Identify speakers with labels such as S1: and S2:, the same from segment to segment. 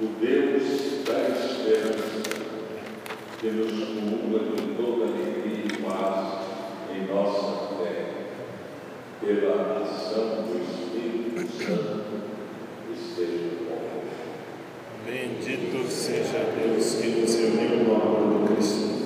S1: o Deus da esperança, que nos comunga de toda alegria e paz em nossa fé, pela ação do Espírito Santo, esteja com
S2: Bendito seja Deus que nos reuniu no amor do Cristo.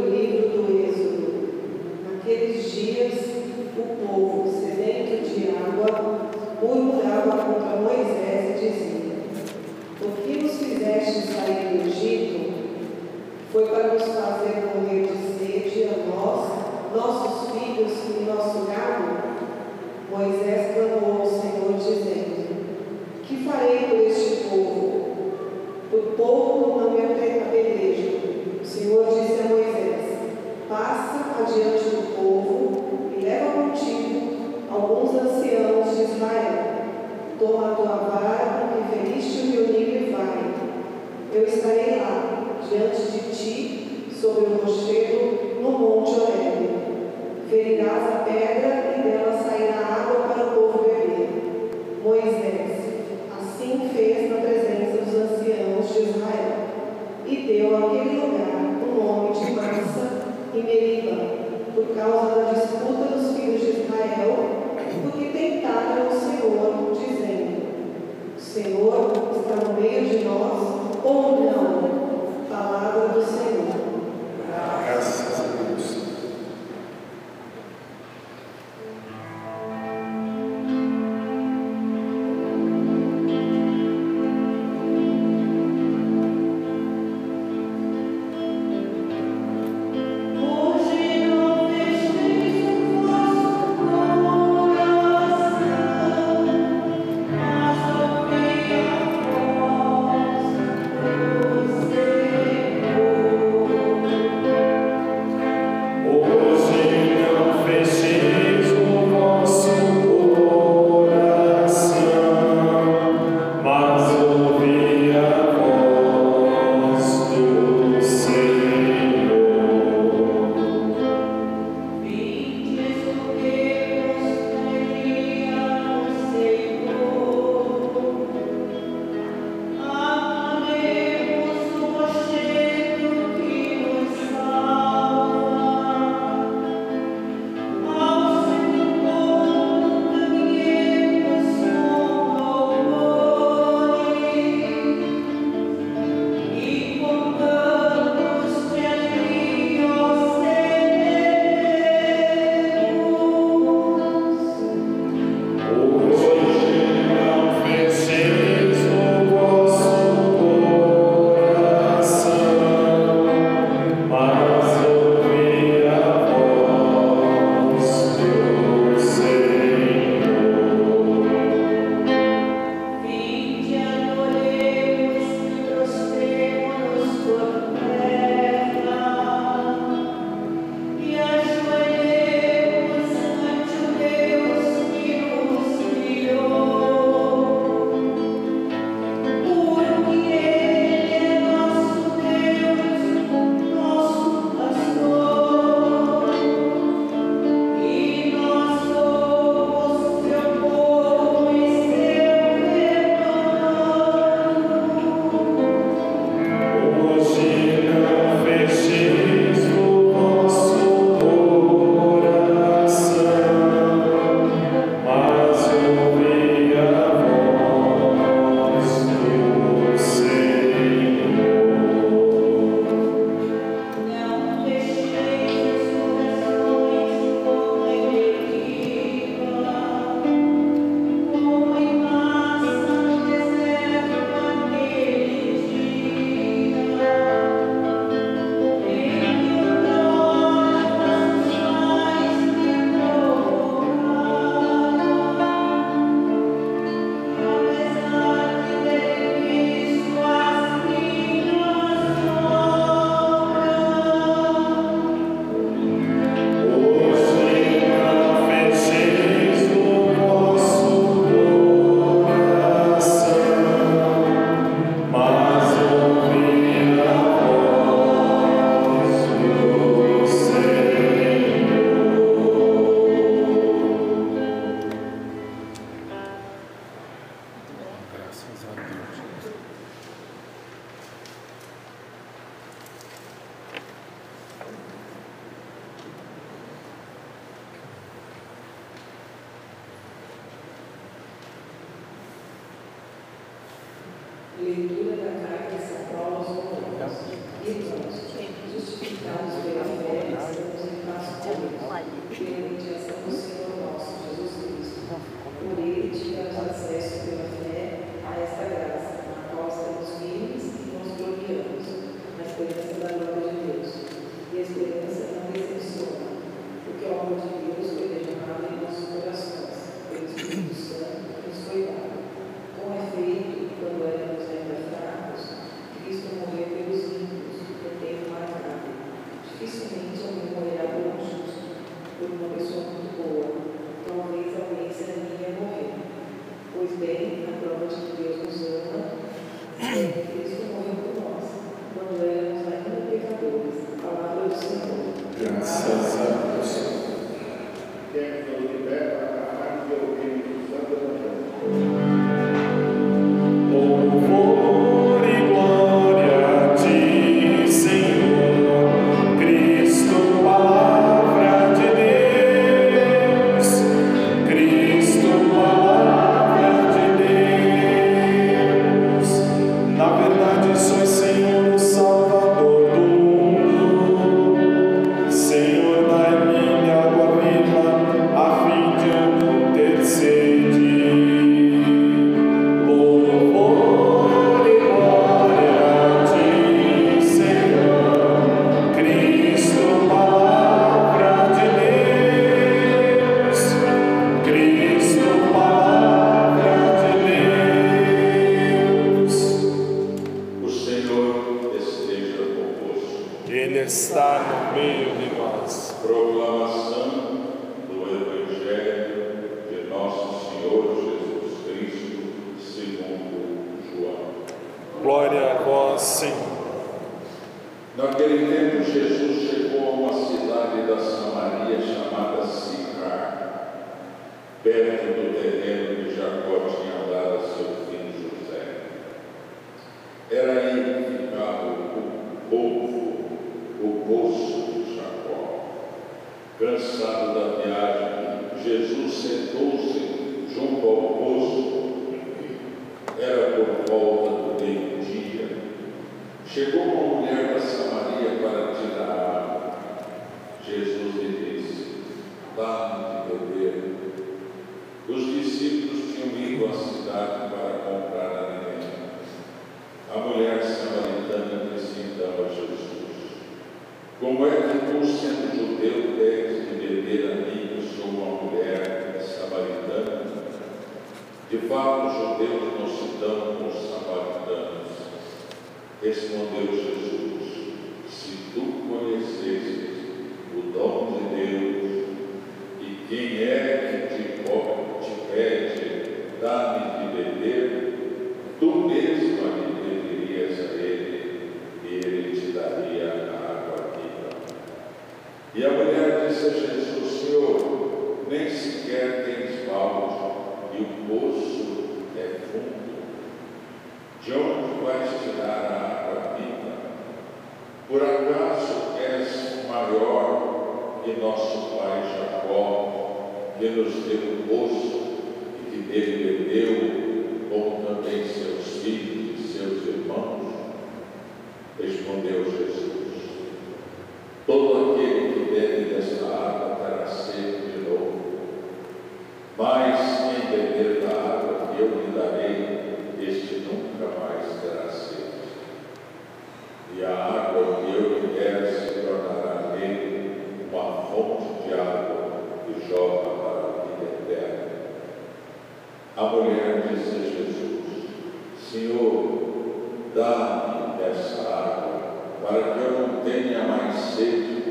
S1: Do
S3: livro do Êxodo. Naqueles dias, o povo, sedento de água, murmurava contra Moisés e dizia: O que nos fizeste sair do Egito foi para nos fazer morrer de sede a nós, nossos filhos e nosso gado? Moisés clamou ao Senhor, dizendo: Que farei por este povo? Por pouco não me apedrejo. O Senhor disse a Moisés: Passa adiante do povo e leva contigo alguns anciãos de Israel. Toma a tua vara com que feriste o meu e vai. Eu estarei lá, diante de ti, sobre o rochedo, no monte Horebe. Ferirás a pedra e dela sairá água para o povo beber. Moisés assim fez na presença dos anciãos de Israel e deu àquele lugar e Meriba, por causa da disputa dos filhos de Israel, porque tentaram o Senhor, dizendo: O Senhor está no meio de nós ou não? Palavra do Senhor.
S4: Graças a Deus.
S1: proclamação do Evangelho de Nosso Senhor Jesus Cristo, segundo João.
S4: Glória a vós, Senhor.
S1: Naquele tempo, Jesus chegou a uma cidade da Samaria chamada Sicar, perto do terreno de Jacó tinha Cansado da viagem, Jesus sentou-se junto ao poço. Era por volta do meio-dia. Chegou uma mulher da Samaria para tirar água. Jesus lhe disse: Dá-me de beber. Os discípulos tinham ido à cidade para comprar alimento. A mulher samaritana disse então a Jesus: Como é que tu, sentaste? De fato, os judeus não se dão com os samaritanos. Respondeu Jesus: Se tu conhecesses o dom de Deus e quem é fonte de água que jorra para a vida eterna. A mulher disse a Jesus: Senhor, dá-me dessa água, para que eu não tenha mais sede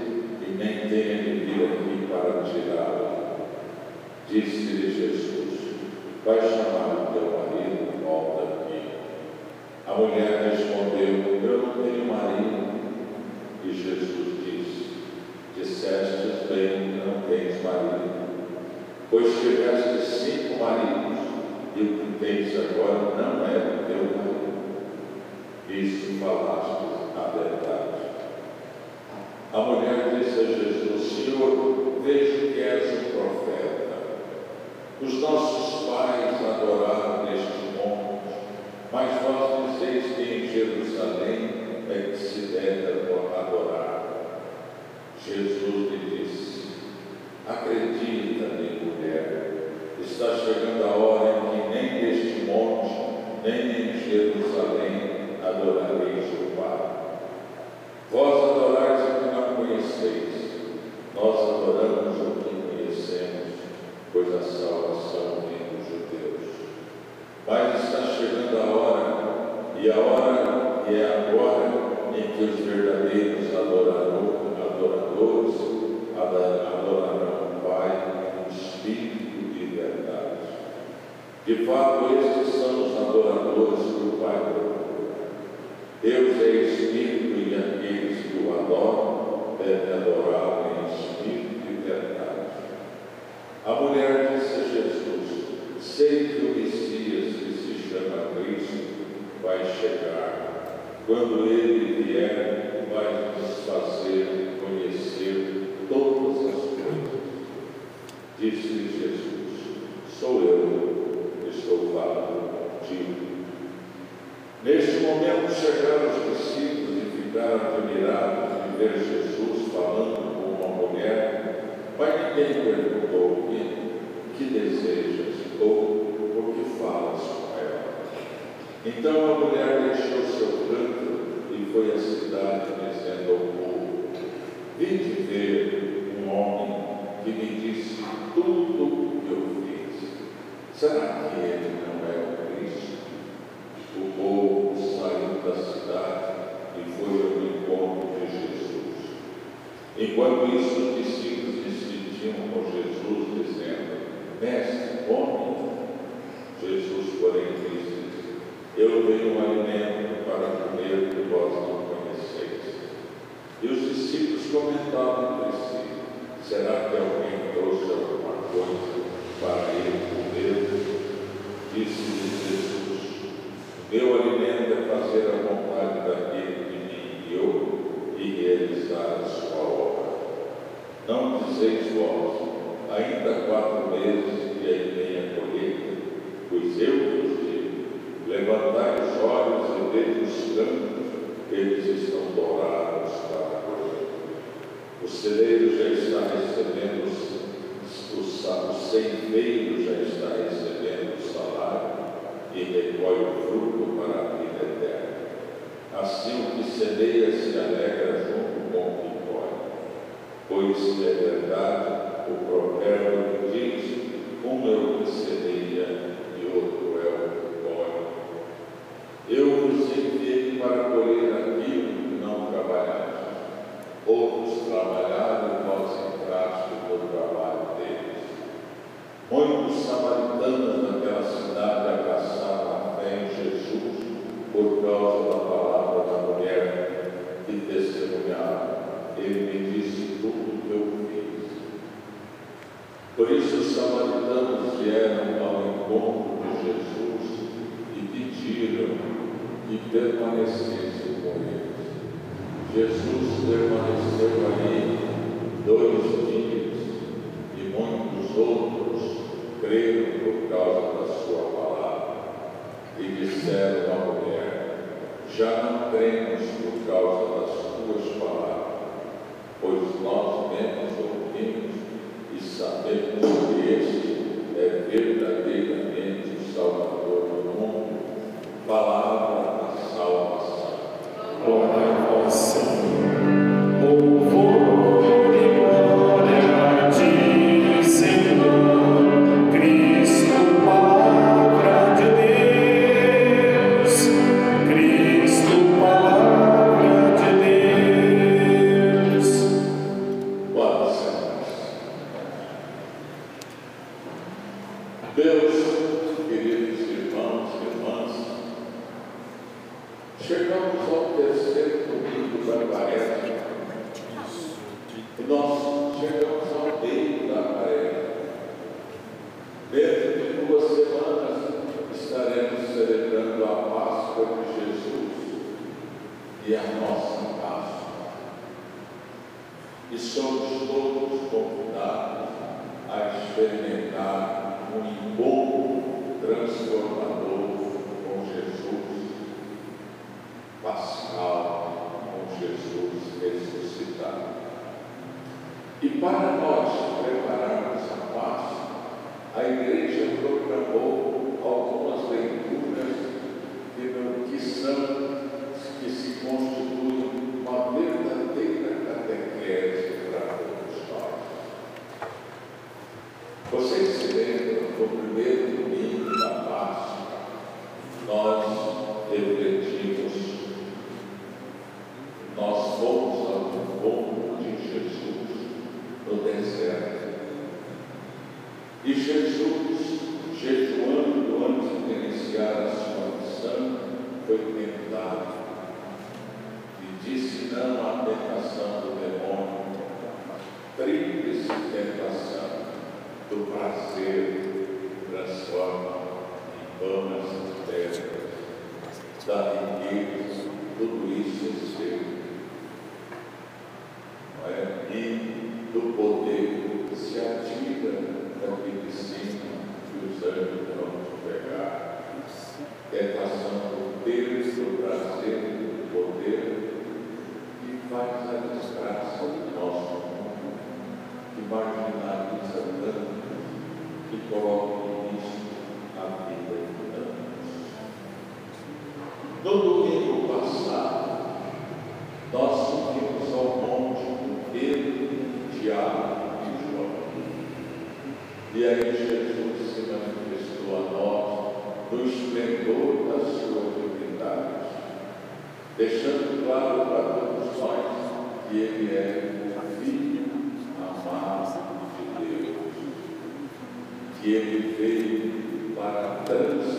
S1: e nem tenha de vir aqui para tirá-la. Disse-lhe Jesus: Vai chamar o teu marido, volta aqui. A mulher disseste, bem, não tens marido. Pois tiveste cinco maridos, e o que tens agora não é o teu marido. Isso falaste a verdade. A mulher disse a Jesus, Senhor, vejo que és um profeta. Os nossos pais adoraram neste monte, mas vós dizeis que em Jerusalém é que se deve adorar. Jesus lhe disse: Acredita-me, mulher, está chegando a hora em que nem neste monte, nem em Jerusalém adorareis o Pai. Vós adorais o que não conheceis, nós adoramos o que conhecemos, pois a salvação vem dos judeus. Mas está chegando a hora, e a hora e é agora em que os verdadeiros adoradores, adoradores adorarão o Pai em espírito de verdade. De fato, estes são os adoradores do Pai procura. Deus é espírito e aqueles que o adoram devem adorá-lo em espírito e verdade. A mulher disse a Jesus: Sei que o Messias, que se chama Cristo, vai chegar. Quando ele vier, vai nos fazer Disse-lhe Jesus: Sou eu estou falando contigo. Neste momento chegaram os discípulos e ficaram admirados de ver Jesus falando com uma mulher, mas ninguém perguntou o que desejas ou por que falas com ela. Então a mulher deixou seu canto e foi à cidade dizendo ao povo: Vinde ver que me disse tudo o que eu fiz. Será que ele não é o Cristo? O povo saiu da cidade e foi ao encontro de Jesus. Enquanto isso, os discípulos discutiam com Jesus, dizendo: Mestre, homem. Jesus, porém, disse: Eu tenho um alimento para comer que vós não conheceis. E os discípulos comentavam Será que alguém trouxe alguma coisa para ele comer? Disse-lhe Jesus: Meu alimento é fazer a vontade daquele que me enviou e realizar a sua obra. Não dizeis vós, ainda quatro meses e aí vem a colheita, pois eu vos digo: levantai os olhos e vede os campos, eles estão dourados para a colheita. O celeiro já está recebendo os o, ceifeiro já está recebendo o salário e recolhe o fruto para a vida eterna. Assim o que semeia se alegra junto com o que colhe. Pois é verdade o provérbio diz: um é o que e outro é o que colhe. Eu vos enviei para colher aquilo que não trabalhaste. Outros trabalharam e vós entraste no trabalho deles. Muitos samaritanos daquela cidade abraçaram a fé em Jesus por causa da palavra da mulher que testemunhava. Ele me disse tudo o que eu fiz. Isso os samaritanos vieram ao encontro de Jesus e pediram que permanecesse com eles. Jesus permaneceu ali dois dias e muitos outros creram por causa da sua palavra e disseram à mulher: Já não cremos por causa das tuas palavras, pois nós mesmos sabemos que este é verdadeiramente o Salvador do mundo. Palavra tentação do prazer transforma em pão essas terras, da riqueza, tudo isso é seu. É? E do poder se atira daqui de cima que os anjos vão te pegar. Tentação do Deus, do prazer, do poder, e faz a desgraça do nosso marginaliza tanto que coloca início à vida humana. Todo tempo passado, nós subimos ao monte Pedro, Tiago e João. E aí Jesus se manifestou a nós no esplendor da sua divindade, deixando claro para todos nós que Ele é que ele veio para tantos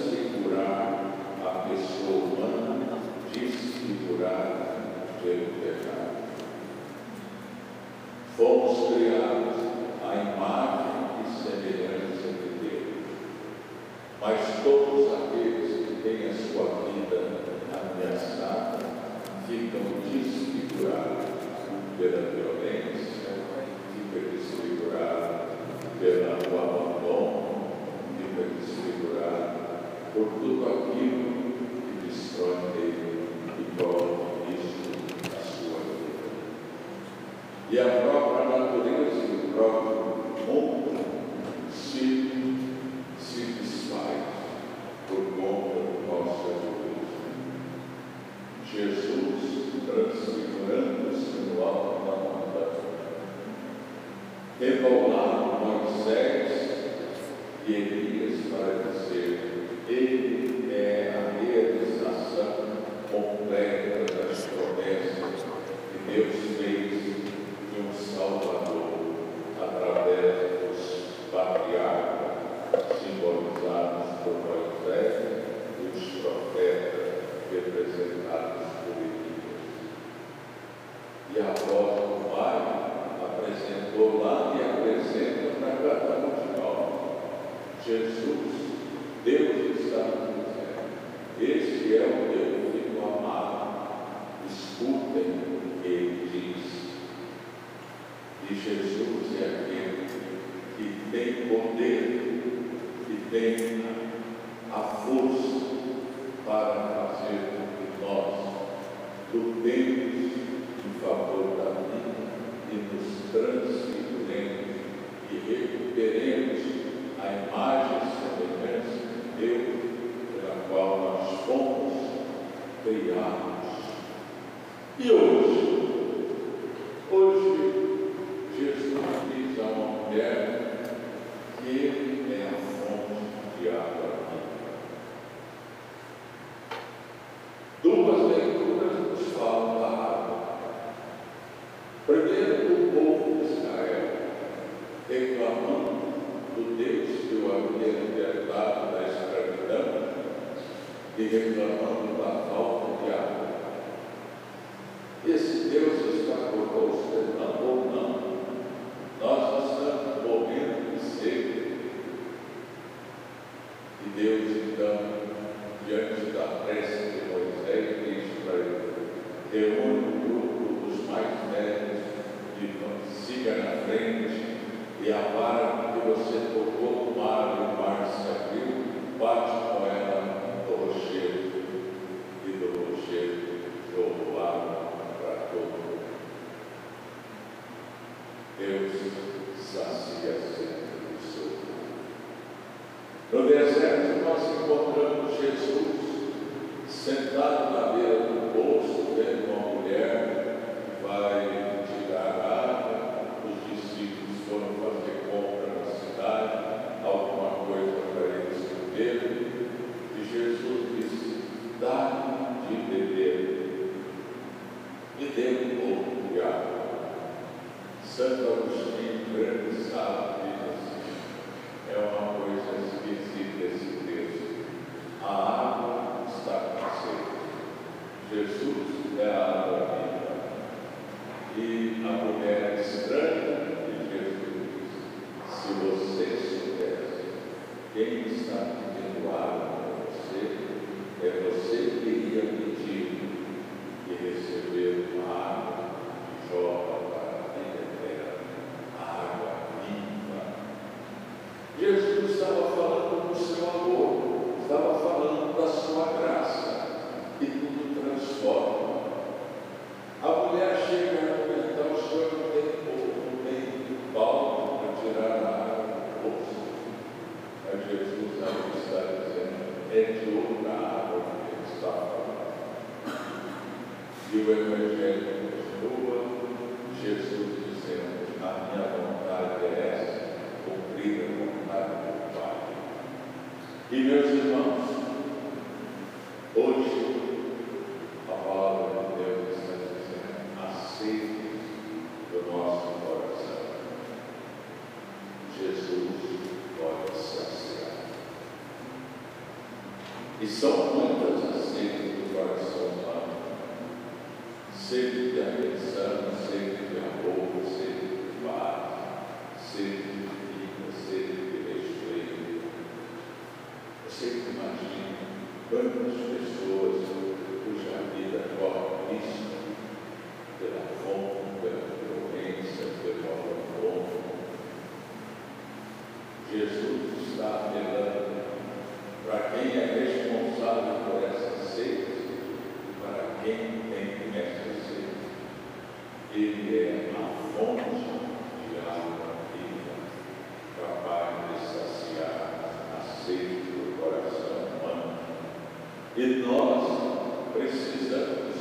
S1: E nós precisamos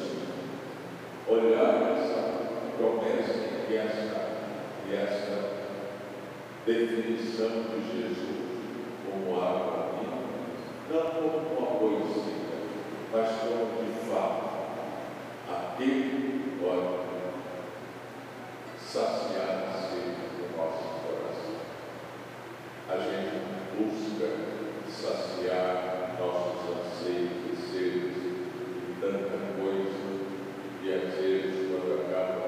S1: olhar essa promessa e essa, e essa definição de Jesus como água viva, não como uma poesia, mas como de fato aquele que pode saciar a sede do nosso coração. A gente busca saciar nossos pois e às vezes quando acaba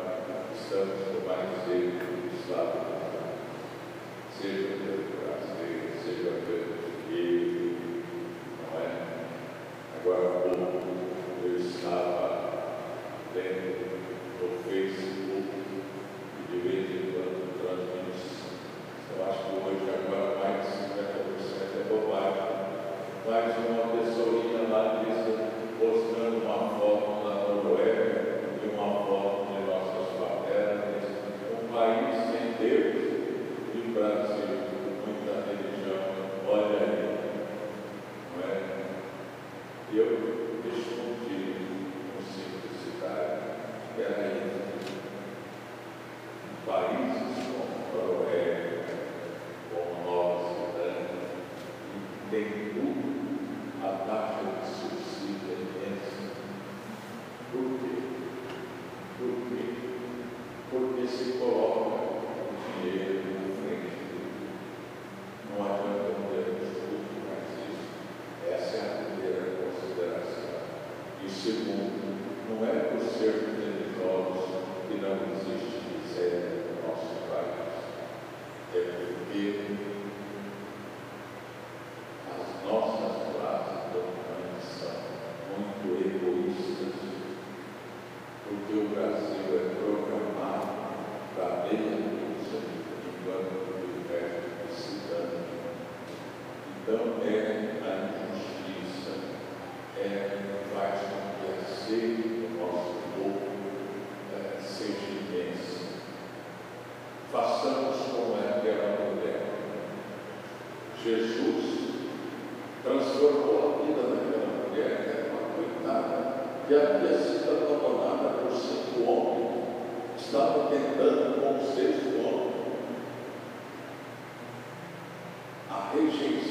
S1: estamos também dentro do Slava, sempre, sempre, sempre, não é? Agora o Slava tem o Facebook e de vez em quando fazemos, eu acho que hoje já faz mais né, uma Então é a injustiça, é o faz com que a sede do nosso povo é, seja imensa. Façamos como é aquela é mulher. Jesus transformou a vida daquela mulher, que era uma coitada, que havia sido abandonada por cinco homens, estava tentando com o sexto homem. A rejeição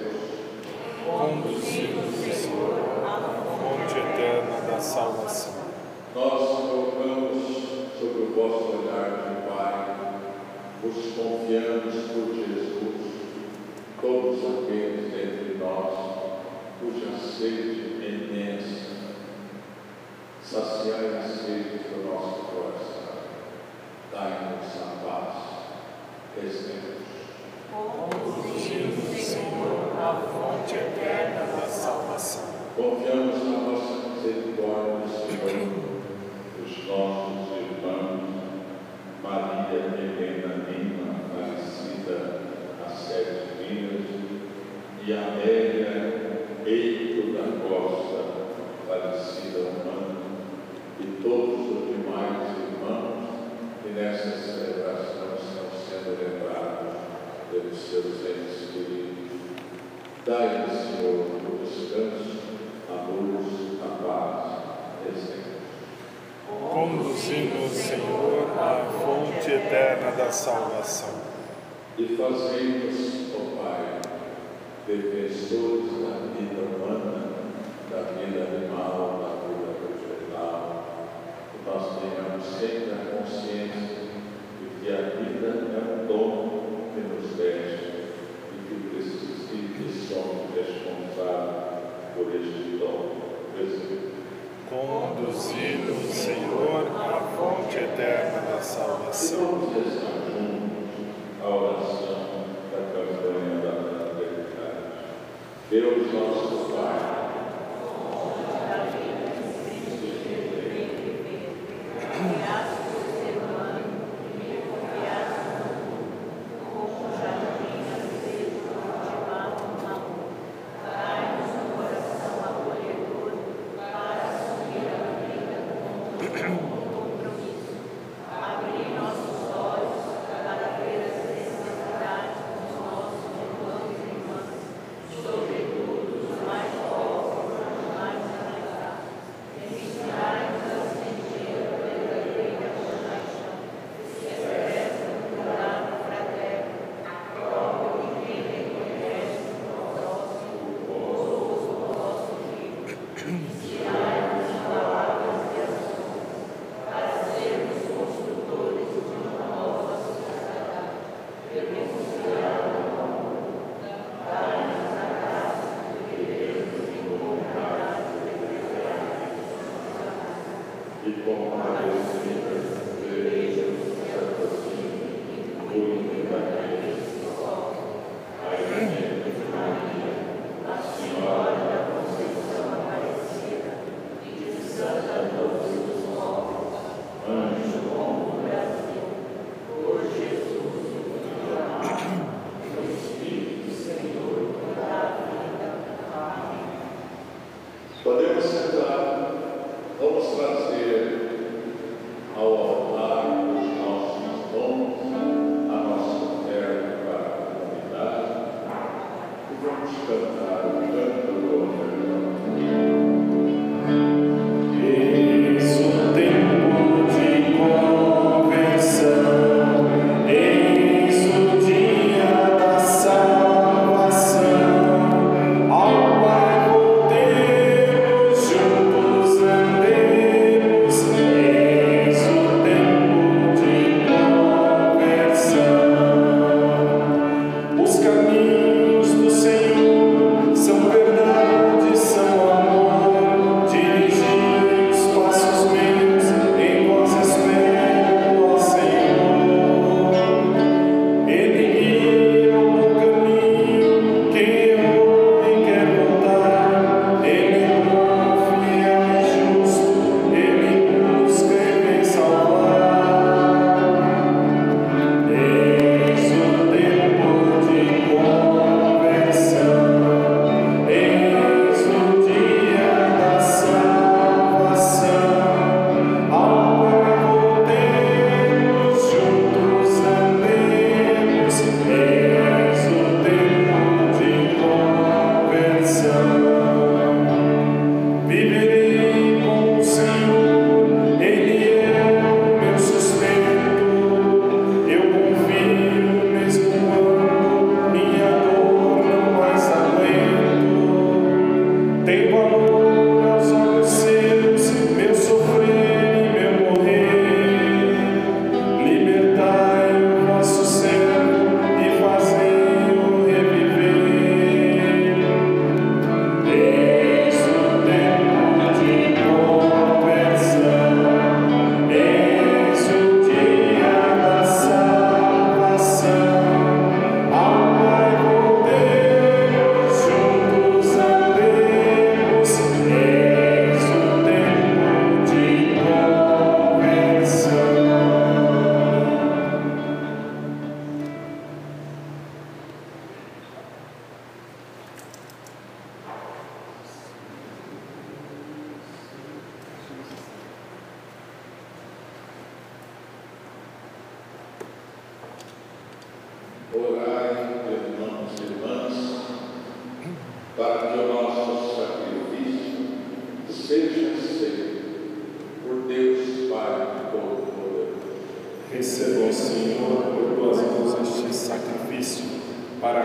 S1: conduzido, Senhor, à fonte eterna
S5: da salvação.
S6: Nós
S1: colocamos sobre o vosso olhar, Pai, os confiamos por Jesus, todos aqueles entre nós, cuja sede é imensa, saciai a sede do nosso coração, dai-nos a paz, rezemos.
S4: Senhor. À fonte eterna da salvação.
S1: Confiamos na vossa misericórdia, Senhor, os nossos irmãos, Maria Helena Lima, falecida há sete dias, e Amélia Eito da Costa, um ano, e todos os demais irmãos que nessa celebração estão sendo lembrados pelos seus entes. Dai-lhe, Senhor, o descanso, a luz, a paz.
S4: Conduzindo, Senhor, à fonte eterna da salvação.
S1: E fazei-nos, ó Pai, defensores da vida humana, da vida animal, da vida vegetal, que nós tenhamos sempre a consciência de que a vida é um dom que nos deste e que precisamos
S4: Conduzindo, Senhor, à fonte eterna da salvação.
S1: a oração da campanha da fraternidade. Deus nosso Pai,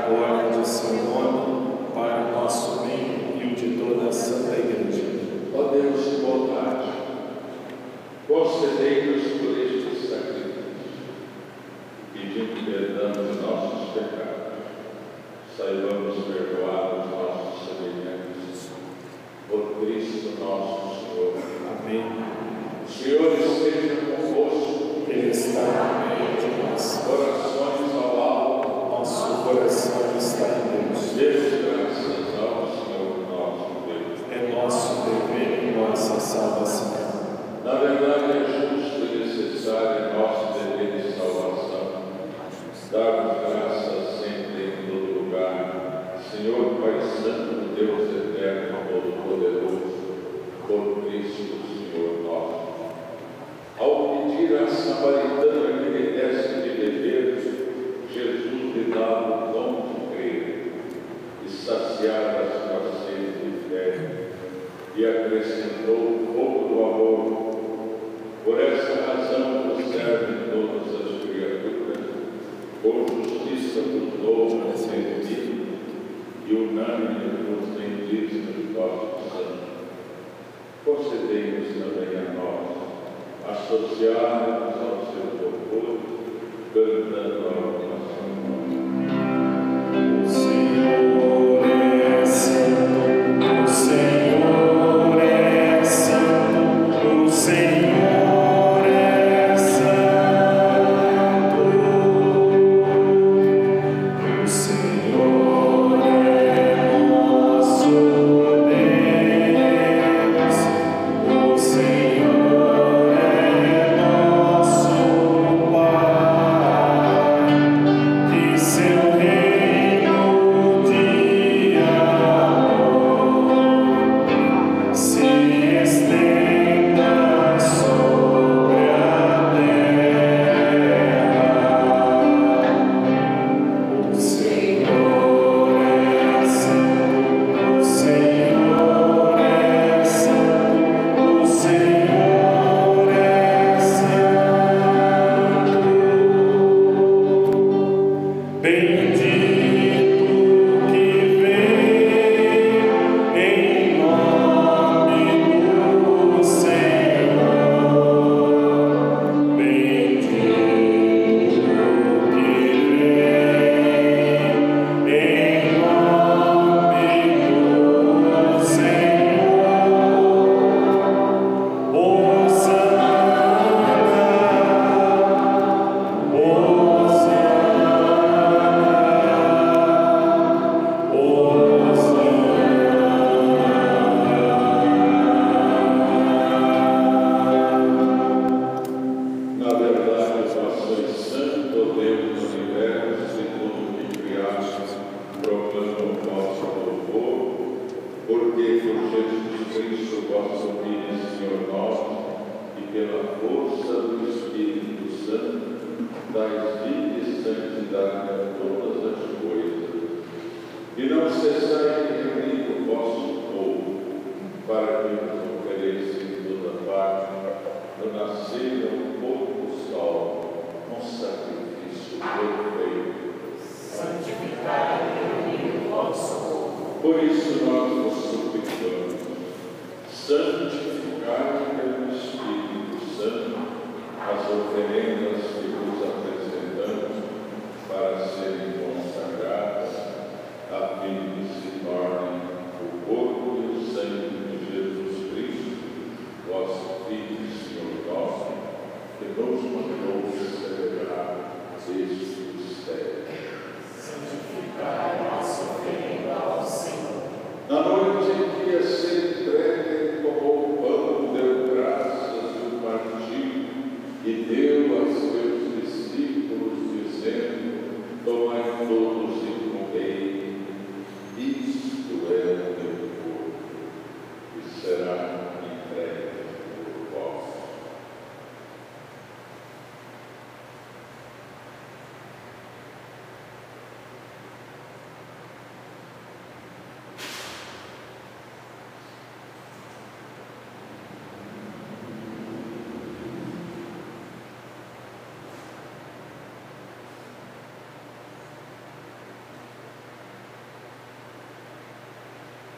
S1: agora de
S4: seu nome, para o nosso bem e o de toda a Santa Igreja.
S1: Ó Deus de bondade, concedei-nos por este sacrifício, pedindo perdão dos nossos pecados, saibamos perdoar os nossos semelhantes, por Cristo nosso Senhor.
S4: Amém.
S1: O Senhor esteja convosco.
S4: Ele está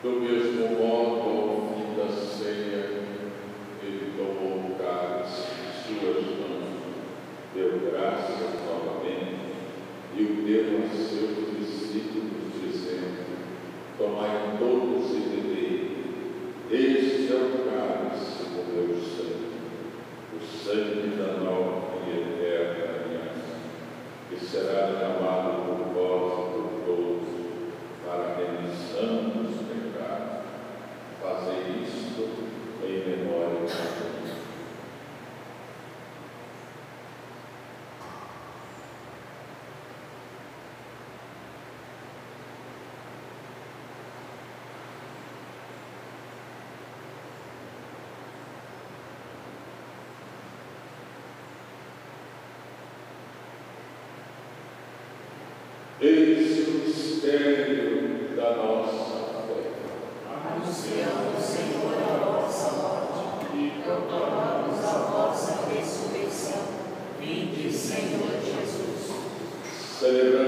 S1: Do
S7: mesmo modo, ao fim da ceia, ele tomou o cálice em suas mãos, deu graças novamente e o deu a si. Eis o mistério da nossa fé.
S1: Anunciamos, Senhor, a nossa morte e proclamamos a vossa ressurreição. Vinde, Senhor Jesus.
S4: Celebramos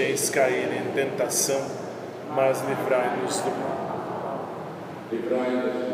S4: deixeis cair em tentação, mas livrai-nos do mal.
S1: livrai-nos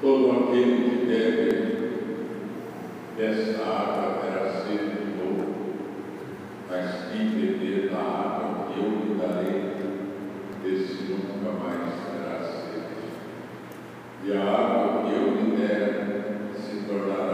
S1: Todo aquele que bebe essa água terá sede de novo, mas quem beber da água que eu lhe darei, esse nunca mais terá sede. E a água que eu lhe der se tornará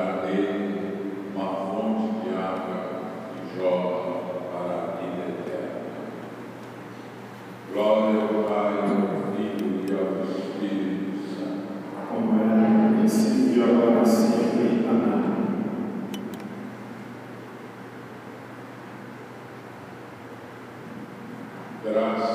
S1: that I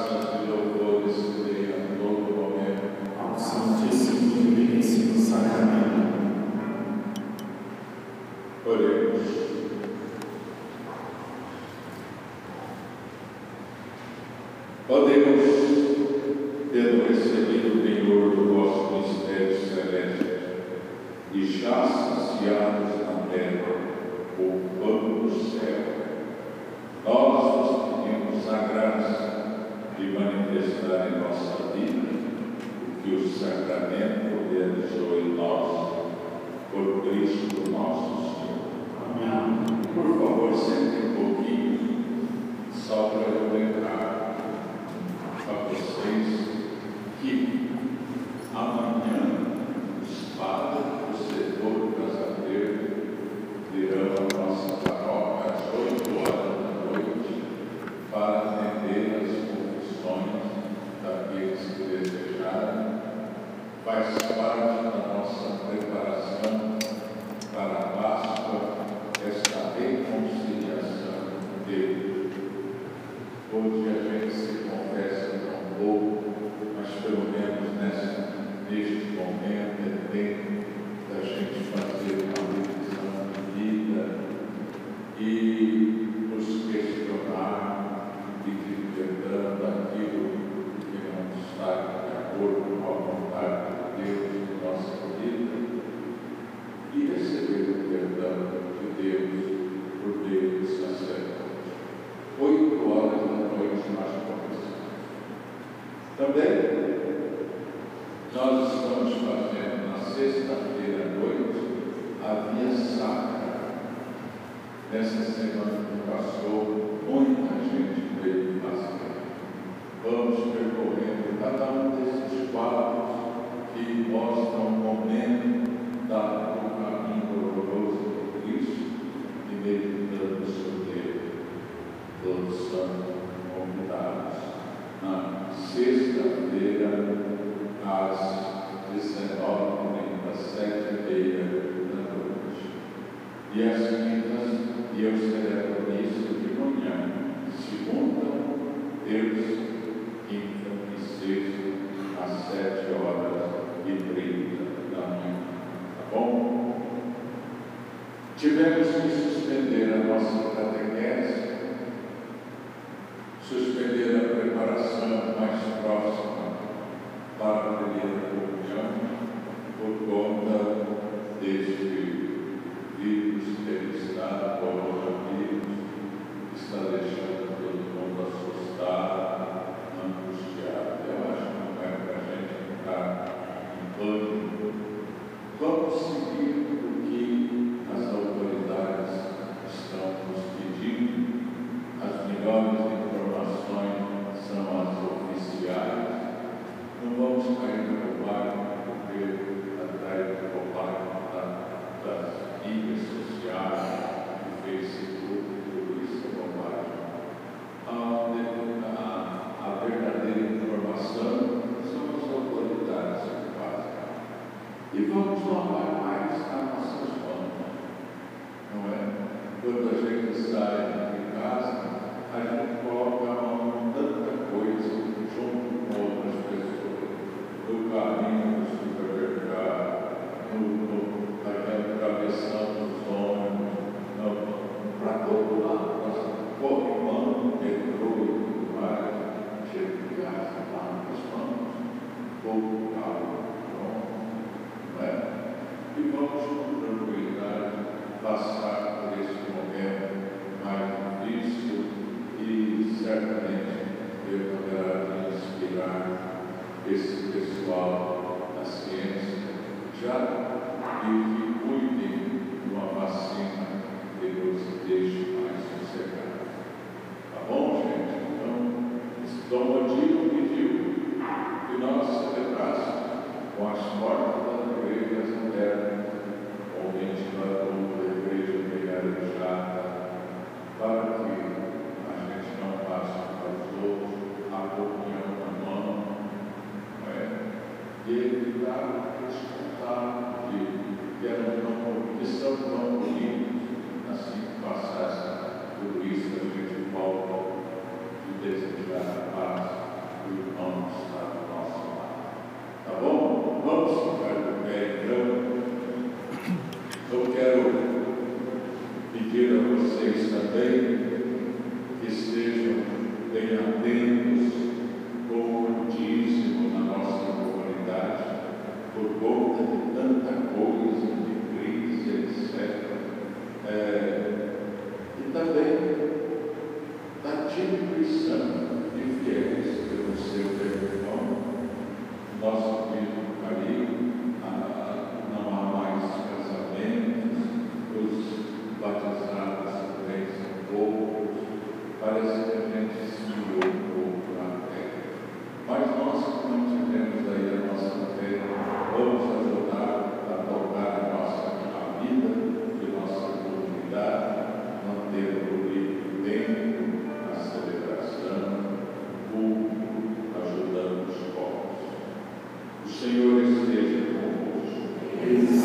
S1: Jesus.